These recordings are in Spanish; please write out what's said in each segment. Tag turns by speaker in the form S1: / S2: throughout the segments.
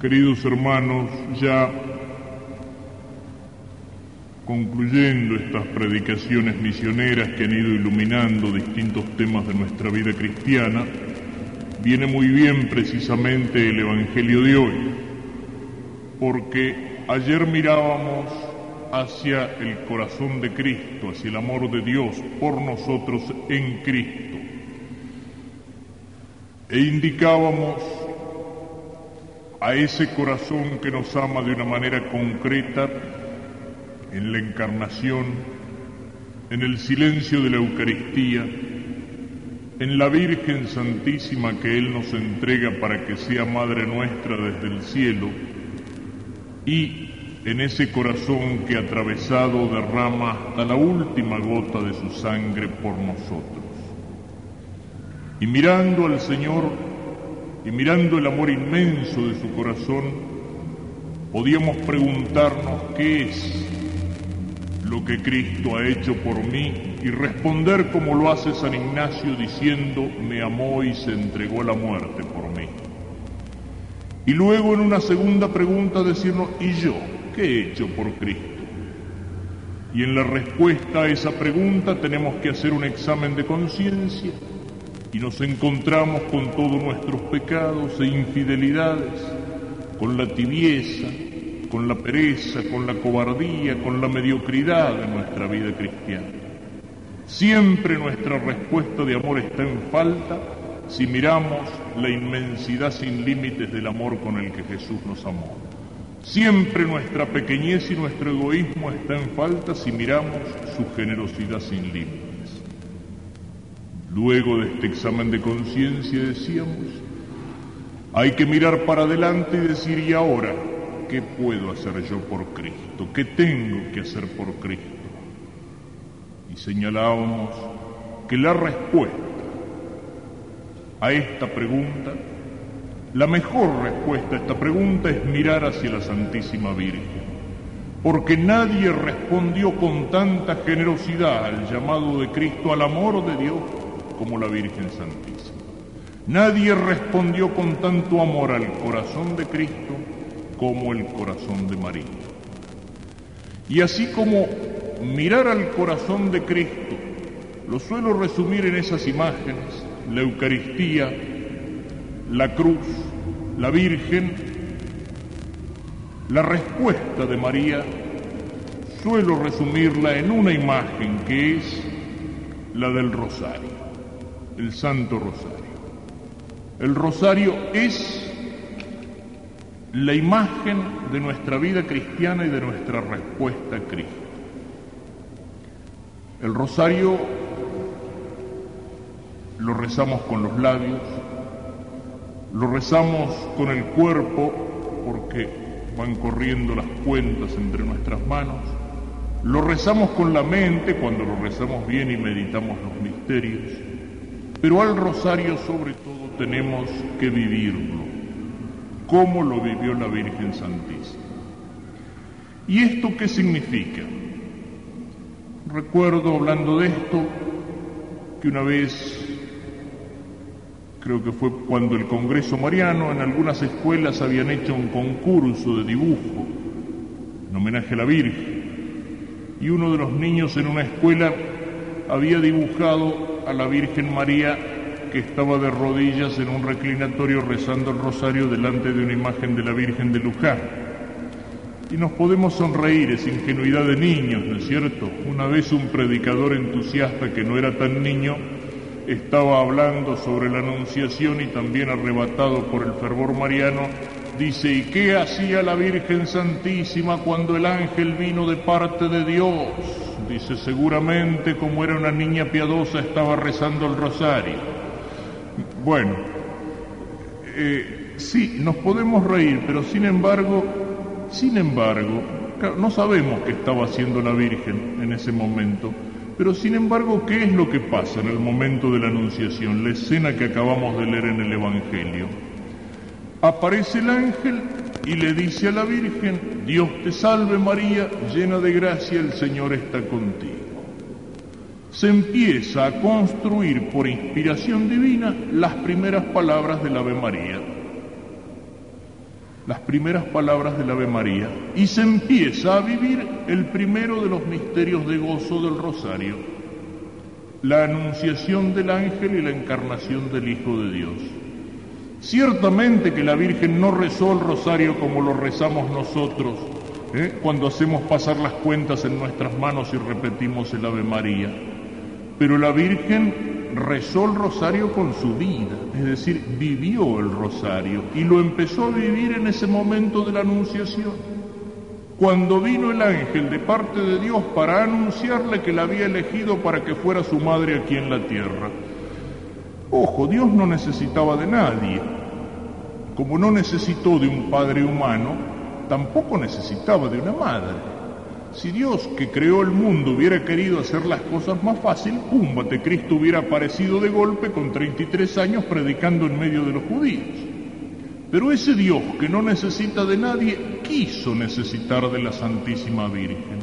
S1: Queridos hermanos, ya concluyendo estas predicaciones misioneras que han ido iluminando distintos temas de nuestra vida cristiana, viene muy bien precisamente el Evangelio de hoy, porque ayer mirábamos hacia el corazón de Cristo, hacia el amor de Dios por nosotros en Cristo, e indicábamos a ese corazón que nos ama de una manera concreta en la encarnación, en el silencio de la Eucaristía, en la Virgen Santísima que Él nos entrega para que sea Madre nuestra desde el cielo, y en ese corazón que atravesado derrama hasta la última gota de su sangre por nosotros. Y mirando al Señor y mirando el amor inmenso de su corazón, podíamos preguntarnos qué es lo que Cristo ha hecho por mí y responder como lo hace San Ignacio diciendo, me amó y se entregó la muerte por mí. Y luego en una segunda pregunta decirnos, ¿y yo qué he hecho por Cristo? Y en la respuesta a esa pregunta tenemos que hacer un examen de conciencia y nos encontramos con todos nuestros pecados e infidelidades, con la tibieza, con la pereza, con la cobardía, con la mediocridad de nuestra vida cristiana. Siempre nuestra respuesta de amor está en falta si miramos la inmensidad sin límites del amor con el que Jesús nos amó. Siempre nuestra pequeñez y nuestro egoísmo está en falta si miramos su generosidad sin límites. Luego de este examen de conciencia decíamos, hay que mirar para adelante y decir, ¿y ahora? ¿qué puedo hacer yo por Cristo? ¿Qué tengo que hacer por Cristo? Y señalábamos que la respuesta a esta pregunta, la mejor respuesta a esta pregunta es mirar hacia la Santísima Virgen, porque nadie respondió con tanta generosidad al llamado de Cristo, al amor de Dios, como la Virgen Santísima. Nadie respondió con tanto amor al corazón de Cristo como el corazón de María. Y así como mirar al corazón de Cristo, lo suelo resumir en esas imágenes, la Eucaristía, la cruz, la Virgen, la respuesta de María, suelo resumirla en una imagen que es la del rosario, el Santo Rosario. El rosario es la imagen de nuestra vida cristiana y de nuestra respuesta a Cristo. El rosario lo rezamos con los labios, lo rezamos con el cuerpo porque van corriendo las cuentas entre nuestras manos, lo rezamos con la mente cuando lo rezamos bien y meditamos los misterios, pero al rosario sobre todo tenemos que vivirlo cómo lo vivió la Virgen Santísima. ¿Y esto qué significa? Recuerdo hablando de esto que una vez, creo que fue cuando el Congreso Mariano, en algunas escuelas habían hecho un concurso de dibujo en homenaje a la Virgen. Y uno de los niños en una escuela había dibujado a la Virgen María que estaba de rodillas en un reclinatorio rezando el rosario delante de una imagen de la Virgen de Luján. Y nos podemos sonreír, es ingenuidad de niños, ¿no es cierto? Una vez un predicador entusiasta que no era tan niño estaba hablando sobre la Anunciación y también arrebatado por el fervor mariano, dice, ¿y qué hacía la Virgen Santísima cuando el ángel vino de parte de Dios? Dice, seguramente como era una niña piadosa estaba rezando el rosario. Bueno, eh, sí, nos podemos reír, pero sin embargo, sin embargo, no sabemos qué estaba haciendo la Virgen en ese momento, pero sin embargo, ¿qué es lo que pasa en el momento de la Anunciación? La escena que acabamos de leer en el Evangelio. Aparece el ángel y le dice a la Virgen, Dios te salve María, llena de gracia, el Señor está contigo se empieza a construir por inspiración divina las primeras palabras del Ave María. las primeras palabras del Ave María y se empieza a vivir el primero de los misterios de gozo del rosario, la anunciación del ángel y la encarnación del Hijo de Dios. Ciertamente que la Virgen no rezó el rosario como lo rezamos nosotros, ¿eh? cuando hacemos pasar las cuentas en nuestras manos y repetimos el Ave María, pero la Virgen rezó el rosario con su vida, es decir, vivió el rosario y lo empezó a vivir en ese momento de la anunciación. Cuando vino el ángel de parte de Dios para anunciarle que la había elegido para que fuera su madre aquí en la tierra. Ojo, Dios no necesitaba de nadie. Como no necesitó de un padre humano, tampoco necesitaba de una madre. Si Dios que creó el mundo hubiera querido hacer las cosas más fácil, púmbate, Cristo hubiera aparecido de golpe con 33 años predicando en medio de los judíos. Pero ese Dios que no necesita de nadie, quiso necesitar de la Santísima Virgen.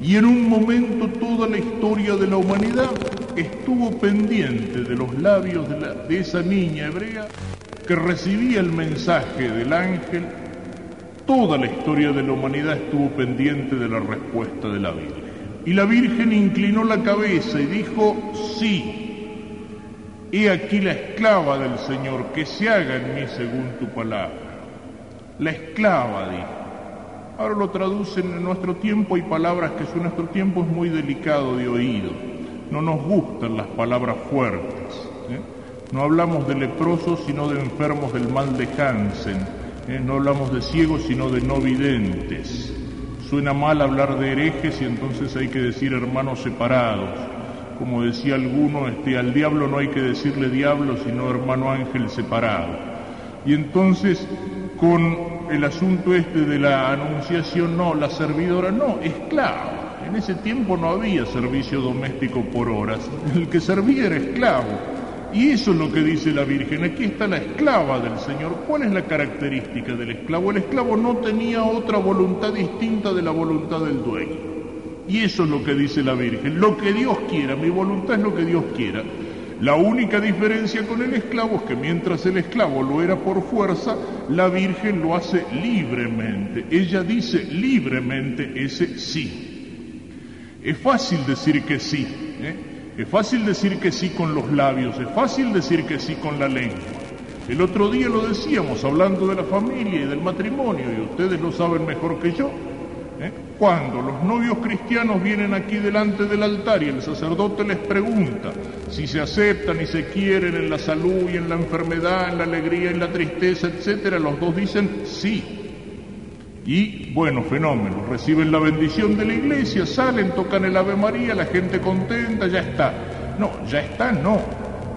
S1: Y en un momento toda la historia de la humanidad estuvo pendiente de los labios de, de esa niña hebrea que recibía el mensaje del ángel Toda la historia de la humanidad estuvo pendiente de la respuesta de la Virgen. Y la Virgen inclinó la cabeza y dijo, sí, he aquí la esclava del Señor, que se haga en mí según tu palabra. La esclava, dijo. Ahora lo traducen en nuestro tiempo, hay palabras que en nuestro tiempo es muy delicado de oído. No nos gustan las palabras fuertes. ¿eh? No hablamos de leprosos, sino de enfermos del mal de Hansen ¿eh? no hablamos de ciegos, sino de no videntes. Suena mal hablar de herejes y entonces hay que decir hermanos separados. Como decía alguno, este, al diablo no hay que decirle diablo, sino hermano ángel separado. Y entonces, con el asunto este de la anunciación, no, la servidora no, esclava. En ese tiempo no había servicio doméstico por horas. El que servía era esclavo. Y eso es lo que dice la Virgen. Aquí está la esclava del Señor. ¿Cuál es la característica del esclavo? El esclavo no tenía otra voluntad distinta de la voluntad del dueño. Y eso es lo que dice la Virgen. Lo que Dios quiera, mi voluntad es lo que Dios quiera. La única diferencia con el esclavo es que mientras el esclavo lo era por fuerza, la Virgen lo hace libremente. Ella dice libremente ese sí. Es fácil decir que sí. ¿eh? Es fácil decir que sí con los labios, es fácil decir que sí con la lengua. El otro día lo decíamos hablando de la familia y del matrimonio, y ustedes lo saben mejor que yo. ¿eh? Cuando los novios cristianos vienen aquí delante del altar y el sacerdote les pregunta si se aceptan y se quieren en la salud y en la enfermedad, en la alegría, y en la tristeza, etcétera, los dos dicen sí. Y bueno, fenómeno, reciben la bendición de la iglesia, salen, tocan el Ave María, la gente contenta, ya está. No, ya está, no.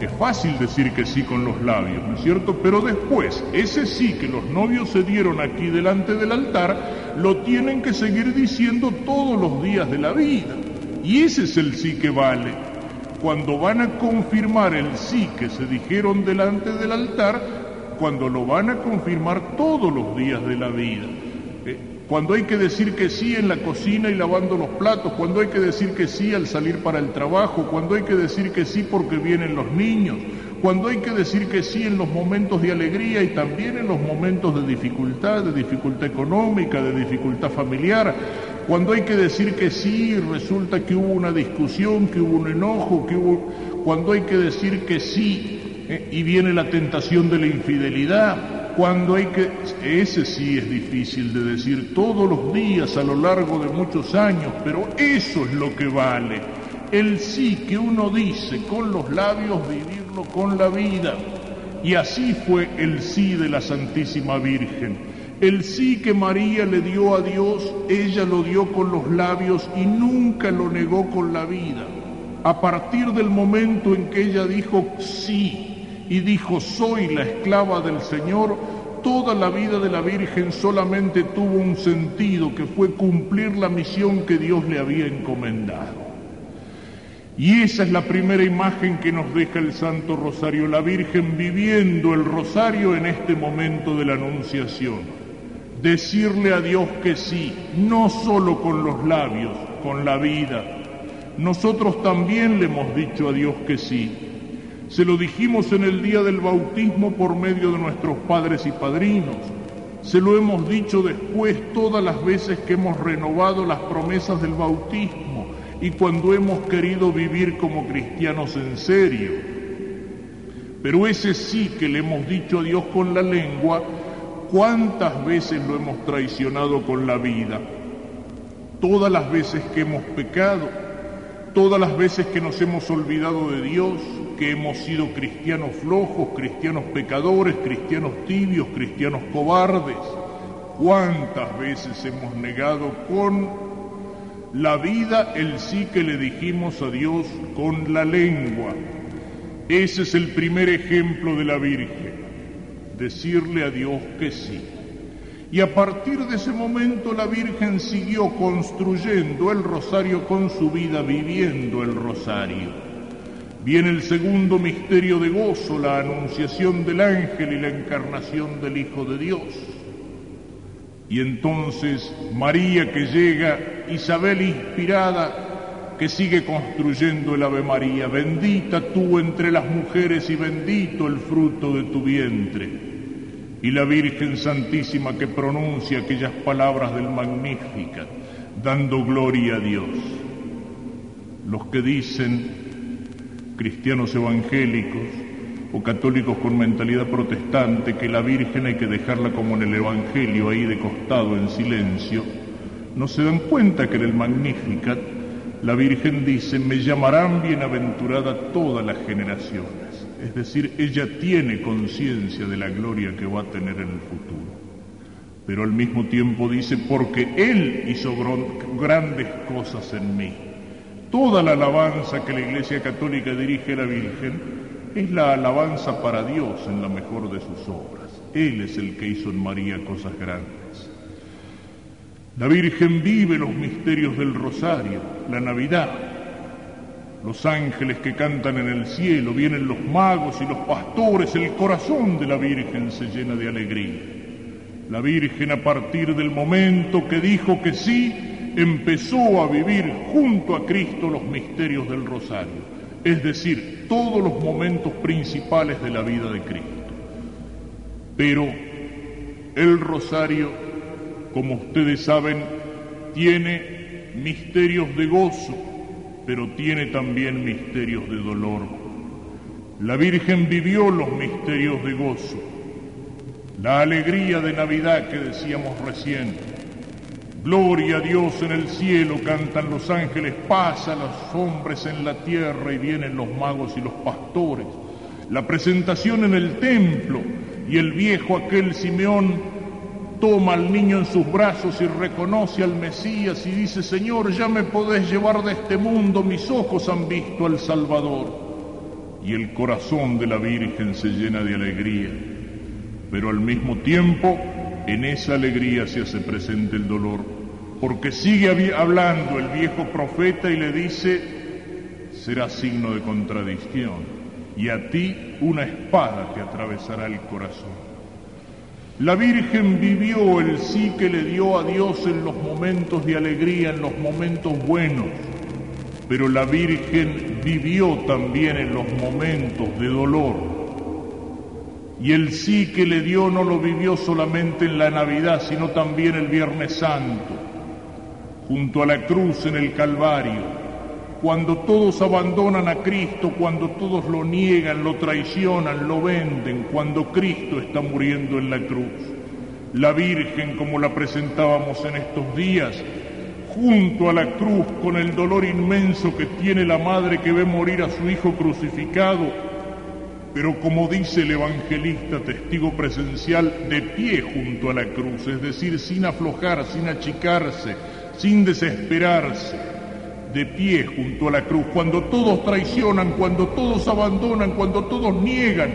S1: Es fácil decir que sí con los labios, ¿no es cierto? Pero después, ese sí que los novios se dieron aquí delante del altar, lo tienen que seguir diciendo todos los días de la vida. Y ese es el sí que vale. Cuando van a confirmar el sí que se dijeron delante del altar, cuando lo van a confirmar todos los días de la vida cuando hay que decir que sí en la cocina y lavando los platos, cuando hay que decir que sí al salir para el trabajo, cuando hay que decir que sí porque vienen los niños, cuando hay que decir que sí en los momentos de alegría y también en los momentos de dificultad, de dificultad económica, de dificultad familiar, cuando hay que decir que sí resulta que hubo una discusión, que hubo un enojo, que hubo, cuando hay que decir que sí eh, y viene la tentación de la infidelidad, cuando hay que, ese sí es difícil de decir todos los días a lo largo de muchos años, pero eso es lo que vale. El sí que uno dice con los labios, vivirlo con la vida. Y así fue el sí de la Santísima Virgen. El sí que María le dio a Dios, ella lo dio con los labios y nunca lo negó con la vida. A partir del momento en que ella dijo sí, y dijo, soy la esclava del Señor, toda la vida de la Virgen solamente tuvo un sentido, que fue cumplir la misión que Dios le había encomendado. Y esa es la primera imagen que nos deja el Santo Rosario, la Virgen viviendo el Rosario en este momento de la Anunciación. Decirle a Dios que sí, no solo con los labios, con la vida. Nosotros también le hemos dicho a Dios que sí, se lo dijimos en el día del bautismo por medio de nuestros padres y padrinos. se lo hemos dicho después todas las veces que hemos renovado las promesas del bautismo y cuando hemos querido vivir como cristianos en serio. Pero ese sí que le hemos dicho a Dios con la lengua, ¿cuántas veces lo hemos traicionado con la vida? Todas las veces que hemos pecado, todas las veces que nos hemos olvidado de Dios, hemos sido cristianos flojos, cristianos pecadores, cristianos tibios, cristianos cobardes. ¿Cuántas veces hemos negado con la vida el sí que le dijimos a Dios con la lengua? Ese es el primer ejemplo de la Virgen, decirle a Dios que sí. Y a partir de ese momento la Virgen siguió construyendo el rosario con su vida, viviendo el rosario. Viene el segundo misterio de gozo, la anunciación del ángel y la encarnación del Hijo de Dios. Y entonces María que llega, Isabel inspirada, que sigue construyendo el Ave María, bendita tú entre las mujeres y bendito el fruto de tu vientre. Y la Virgen Santísima que pronuncia aquellas palabras del Magnífica, dando gloria a Dios. Los que dicen, cristianos evangélicos o católicos con mentalidad protestante que la Virgen hay que dejarla como en el Evangelio ahí de costado en silencio, no se dan cuenta que en el Magnificat la Virgen dice, me llamarán bienaventurada todas las generaciones. Es decir, ella tiene conciencia de la gloria que va a tener en el futuro. Pero al mismo tiempo dice, porque Él hizo grandes cosas en mí. Toda la alabanza que la Iglesia Católica dirige a la Virgen es la alabanza para Dios en la mejor de sus obras. Él es el que hizo en María cosas grandes. La Virgen vive los misterios del rosario, la Navidad, los ángeles que cantan en el cielo, vienen los magos y los pastores, el corazón de la Virgen se llena de alegría. La Virgen a partir del momento que dijo que sí, empezó a vivir junto a Cristo los misterios del rosario, es decir, todos los momentos principales de la vida de Cristo. Pero el rosario, como ustedes saben, tiene misterios de gozo, pero tiene también misterios de dolor. La Virgen vivió los misterios de gozo, la alegría de Navidad que decíamos recién, Gloria a Dios en el cielo, cantan los ángeles, paz a los hombres en la tierra y vienen los magos y los pastores. La presentación en el templo y el viejo aquel Simeón toma al niño en sus brazos y reconoce al Mesías y dice, Señor, ya me podés llevar de este mundo, mis ojos han visto al Salvador. Y el corazón de la Virgen se llena de alegría, pero al mismo tiempo en esa alegría se hace presente el dolor, porque sigue hablando el viejo profeta y le dice, será signo de contradicción, y a ti una espada te atravesará el corazón. La Virgen vivió el sí que le dio a Dios en los momentos de alegría, en los momentos buenos, pero la Virgen vivió también en los momentos de dolor y el sí que le dio no lo vivió solamente en la Navidad, sino también el Viernes Santo, junto a la cruz en el Calvario, cuando todos abandonan a Cristo, cuando todos lo niegan, lo traicionan, lo venden, cuando Cristo está muriendo en la cruz. La Virgen, como la presentábamos en estos días, junto a la cruz, con el dolor inmenso que tiene la madre que ve morir a su hijo crucificado, pero como dice el evangelista testigo presencial, de pie junto a la cruz, es decir, sin aflojar, sin achicarse, sin desesperarse, de pie junto a la cruz, cuando todos traicionan, cuando todos abandonan, cuando todos niegan,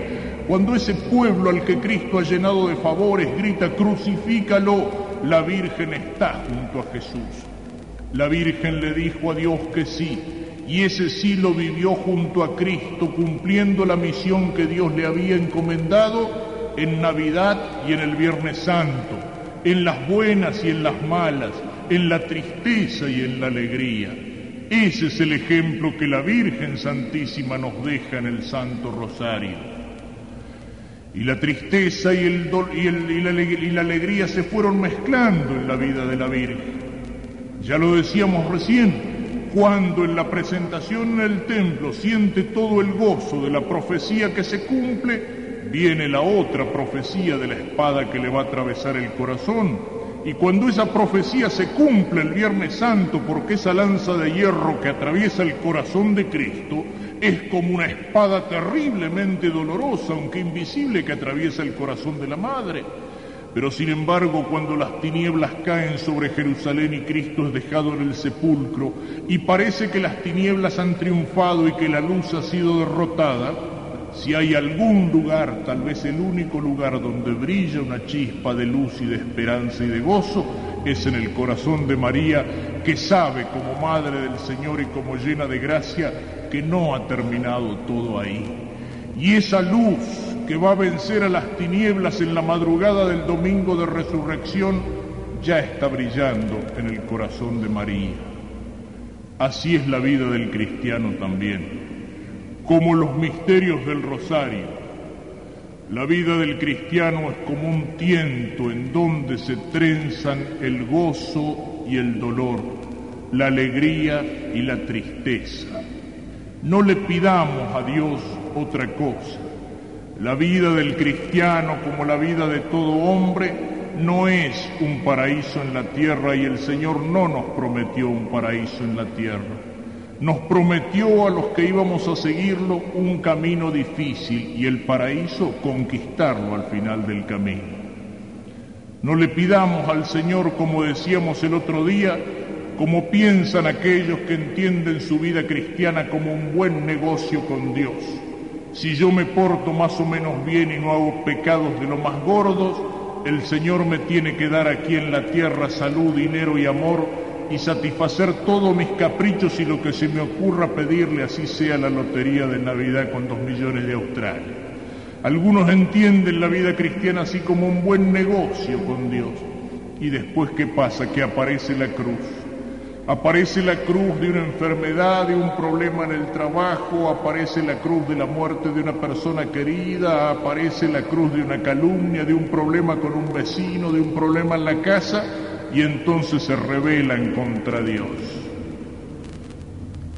S1: cuando ese pueblo al que Cristo ha llenado de favores grita, crucifícalo, la Virgen está junto a Jesús. La Virgen le dijo a Dios que sí, y ese sí lo vivió junto a Cristo, cumpliendo la misión que Dios le había encomendado en Navidad y en el Viernes Santo, en las buenas y en las malas, en la tristeza y en la alegría. Ese es el ejemplo que la Virgen Santísima nos deja en el Santo Rosario. Y la tristeza y, el, y, la, la alegría se fueron mezclando en la vida de la Virgen. Ya lo decíamos recién, cuando en la presentación en el templo siente todo el gozo de la profecía que se cumple, viene la otra profecía de la espada que le va a atravesar el corazón. Y cuando esa profecía se cumple el Viernes Santo, porque esa lanza de hierro que atraviesa el corazón de Cristo es como una espada terriblemente dolorosa, aunque invisible, que atraviesa el corazón de la Madre. Pero sin embargo, cuando las tinieblas caen sobre Jerusalén y Cristo es dejado en el sepulcro, y parece que las tinieblas han triunfado y que la luz ha sido derrotada, si hay algún lugar, tal vez el único lugar donde brilla una chispa de luz y de esperanza y de gozo, es en el corazón de María, que sabe como Madre del Señor y como llena de gracia, que no ha terminado todo ahí. Y esa luz que va a vencer a las tinieblas en la madrugada del domingo de resurrección, ya está brillando en el corazón de María. Así es la vida del cristiano también como los misterios del rosario. La vida del cristiano es como un tiento en donde se trenzan el gozo y el dolor, la alegría y la tristeza. No le pidamos a Dios otra cosa. La vida del cristiano, como la vida de todo hombre, no es un paraíso en la tierra y el Señor no nos prometió un paraíso en la tierra nos prometió a los que íbamos a seguirlo un camino difícil y el paraíso conquistarlo al final del camino. No le pidamos al Señor, como decíamos el otro día, como piensan aquellos que entienden su vida cristiana como un buen negocio con Dios. Si yo me porto más o menos bien y no hago pecados de lo más gordos, el Señor me tiene que dar aquí en la tierra salud, dinero y amor y satisfacer todos mis caprichos y lo que se me ocurra pedirle, así sea la lotería de Navidad con dos millones de Australia. Algunos entienden la vida cristiana así como un buen negocio con Dios. Y después, ¿qué pasa? Que aparece la cruz. Aparece la cruz de una enfermedad, de un problema en el trabajo, aparece la cruz de la muerte de una persona querida, aparece la cruz de una calumnia, de un problema con un vecino, de un problema en la casa, y entonces se rebelan contra Dios.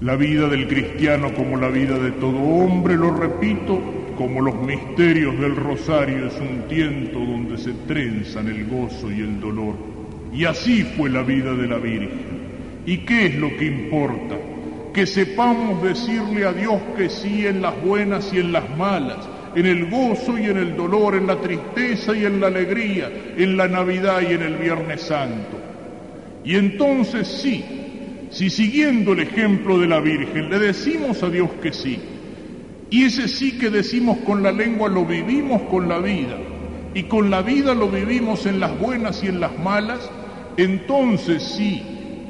S1: La vida del cristiano como la vida de todo hombre, lo repito, como los misterios del rosario es un tiento donde se trenzan el gozo y el dolor. Y así fue la vida de la Virgen. ¿Y qué es lo que importa? Que sepamos decirle a Dios que sí en las buenas y en las malas, en el gozo y en el dolor, en la tristeza y en la alegría, en la Navidad y en el Viernes Santo. Y entonces sí, si siguiendo el ejemplo de la Virgen le decimos a Dios que sí, y ese sí que decimos con la lengua lo vivimos con la vida, y con la vida lo vivimos en las buenas y en las malas, entonces sí,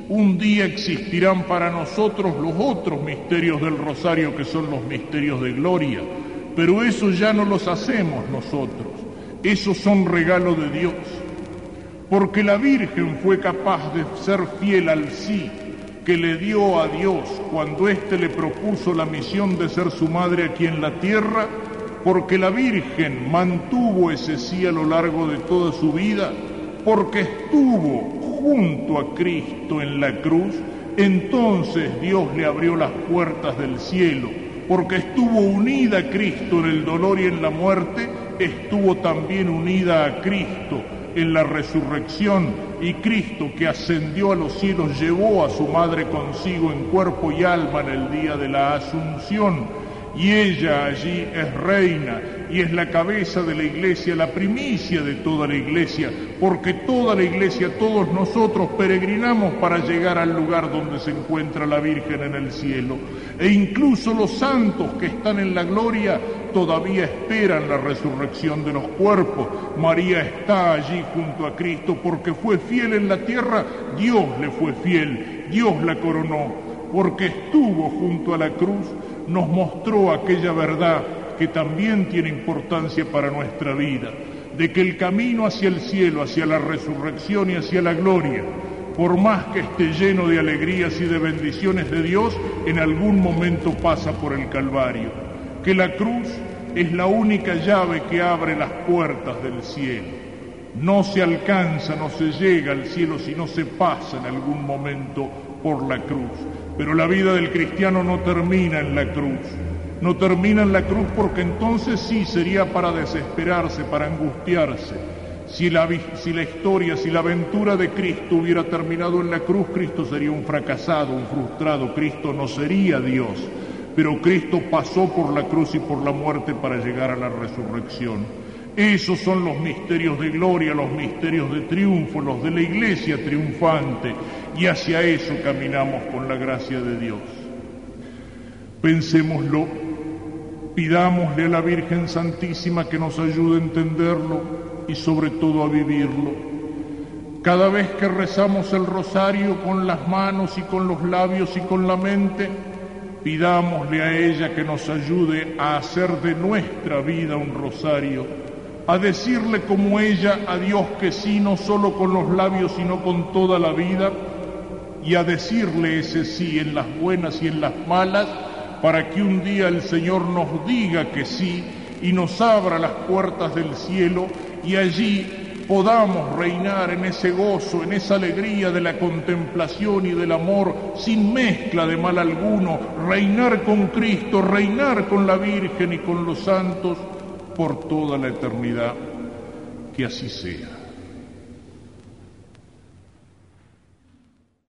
S1: un día existirán para nosotros los otros misterios del rosario que son los misterios de gloria, pero eso ya no los hacemos nosotros, esos son regalos de Dios, porque la Virgen fue capaz de ser fiel al sí que le dio a Dios cuando éste le propuso la misión de ser su madre aquí en la tierra, porque la Virgen mantuvo ese sí a lo largo de toda su vida, porque estuvo junto a Cristo en la cruz, entonces Dios le abrió las puertas del cielo porque estuvo unida a Cristo en el dolor y en la muerte, estuvo también unida a Cristo en la resurrección y Cristo que ascendió a los cielos llevó a su madre consigo en cuerpo y alma en el día de la asunción y ella allí es reina y es la cabeza de la iglesia, la primicia de toda la iglesia, porque toda la iglesia, todos nosotros peregrinamos para llegar al lugar donde se encuentra la Virgen en el cielo. E incluso los santos que están en la gloria todavía esperan la resurrección de los cuerpos. María está allí junto a Cristo porque fue fiel en la tierra, Dios le fue fiel, Dios la coronó, porque estuvo junto a la cruz, nos mostró aquella verdad que también tiene importancia para nuestra vida, de que el camino hacia el cielo, hacia la resurrección y hacia la gloria, por más que esté lleno de alegrías y de bendiciones de Dios, en algún momento pasa por el Calvario. Que la cruz es la única llave que abre las puertas del cielo. No se alcanza, no se llega al cielo si no se pasa en algún momento por la cruz. Pero la vida del cristiano no termina en la cruz. No termina en la cruz porque entonces sí sería para desesperarse, para angustiarse. Si la, si la, historia, si la aventura de Cristo hubiera terminado en la cruz, Cristo sería un fracasado, un frustrado, Cristo no sería Dios. Pero Cristo pasó por la cruz y por la muerte para llegar a la resurrección. Esos son los misterios de gloria, los misterios de triunfo, los de la iglesia triunfante, y hacia eso caminamos con la gracia de Dios. Pensémoslo, pidámosle a la Virgen Santísima que nos ayude a entenderlo y sobre todo a vivirlo. Cada vez que rezamos el rosario con las manos y con los labios y con la mente, pidámosle a ella que nos ayude a hacer de nuestra vida un rosario a decirle como ella a Dios que sí, no solo con los labios, sino con toda la vida, y a decirle ese sí en las buenas y en las malas, para que un día el Señor nos diga que sí y nos abra las puertas del cielo y allí podamos reinar en ese gozo, en esa alegría de la contemplación y del amor, sin mezcla de mal alguno, reinar con Cristo, reinar con la Virgen y con los santos, por toda la eternidad. Que así sea.